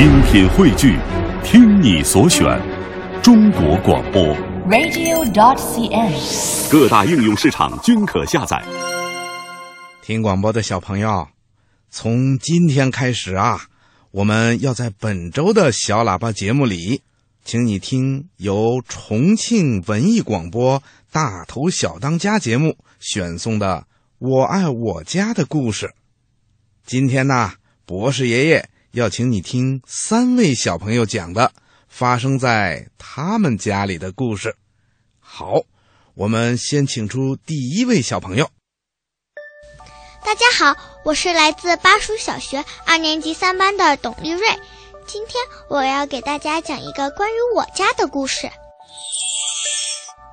精品汇聚，听你所选，中国广播。radio.dot.cn，。各大应用市场均可下载。听广播的小朋友，从今天开始啊，我们要在本周的小喇叭节目里，请你听由重庆文艺广播大头小当家节目选送的《我爱我家》的故事。今天呢，博士爷爷要请你听三位小朋友讲的发生在他们家里的故事。好，我们先请出第一位小朋友。大家好，我是来自巴蜀小学二年级三班的董丽瑞。今天我要给大家讲一个关于我家的故事。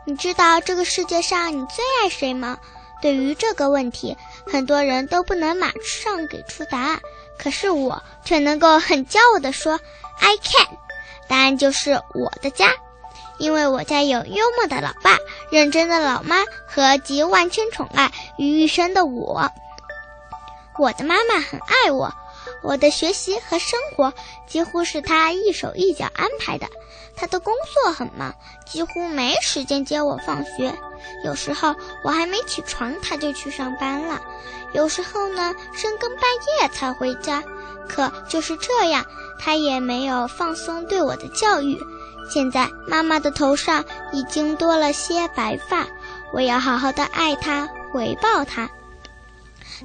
你知道这个世界上你最爱谁吗？对于这个问题，很多人都不能马上给出答案，可是我却能够很骄傲地说 “I can”。答案就是我的家，因为我家有幽默的老爸、认真的老妈和集万千宠爱于一身的我。我的妈妈很爱我，我的学习和生活几乎是她一手一脚安排的。她的工作很忙，几乎没时间接我放学。有时候我还没起床，她就去上班了。有时候呢，深更半夜才回家。可就是这样，她也没有放松对我的教育。现在妈妈的头上已经多了些白发，我要好好的爱她，回报她。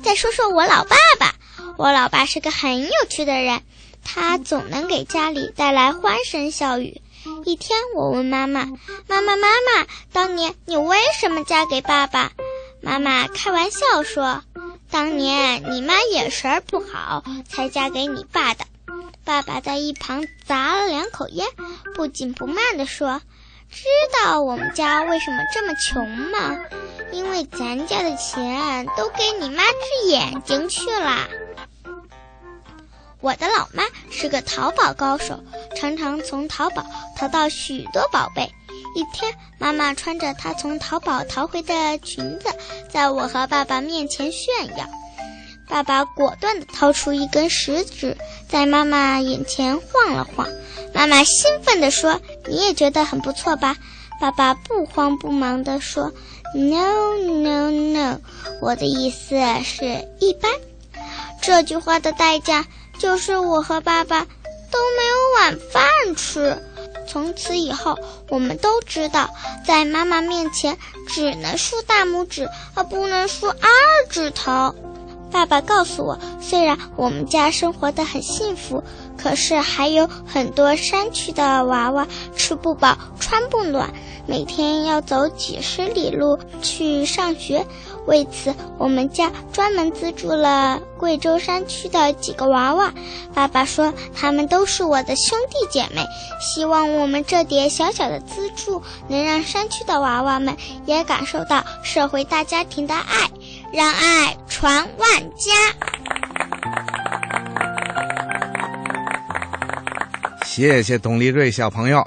再说说我老爸爸，我老爸是个很有趣的人，他总能给家里带来欢声笑语。一天，我问妈妈：“妈妈，妈妈，当年你为什么嫁给爸爸？”妈妈开玩笑说：“当年你妈眼神不好，才嫁给你爸的。”爸爸在一旁砸了两口烟，不紧不慢地说：“知道我们家为什么这么穷吗？因为咱家的钱都给你妈治眼睛去了。”我的老妈是个淘宝高手，常常从淘宝淘到许多宝贝。一天，妈妈穿着她从淘宝淘回的裙子，在我和爸爸面前炫耀。爸爸果断地掏出一根食指，在妈妈眼前晃了晃。妈妈兴奋地说：“你也觉得很不错吧？”爸爸不慌不忙地说：“No, no, no，我的意思是一般。”这句话的代价就是我和爸爸都没有晚饭吃。从此以后，我们都知道，在妈妈面前只能竖大拇指，而不能竖二指头。爸爸告诉我，虽然我们家生活的很幸福，可是还有很多山区的娃娃吃不饱、穿不暖，每天要走几十里路去上学。为此，我们家专门资助了贵州山区的几个娃娃。爸爸说，他们都是我的兄弟姐妹，希望我们这点小小的资助，能让山区的娃娃们也感受到社会大家庭的爱，让爱传万家。谢谢董立瑞小朋友，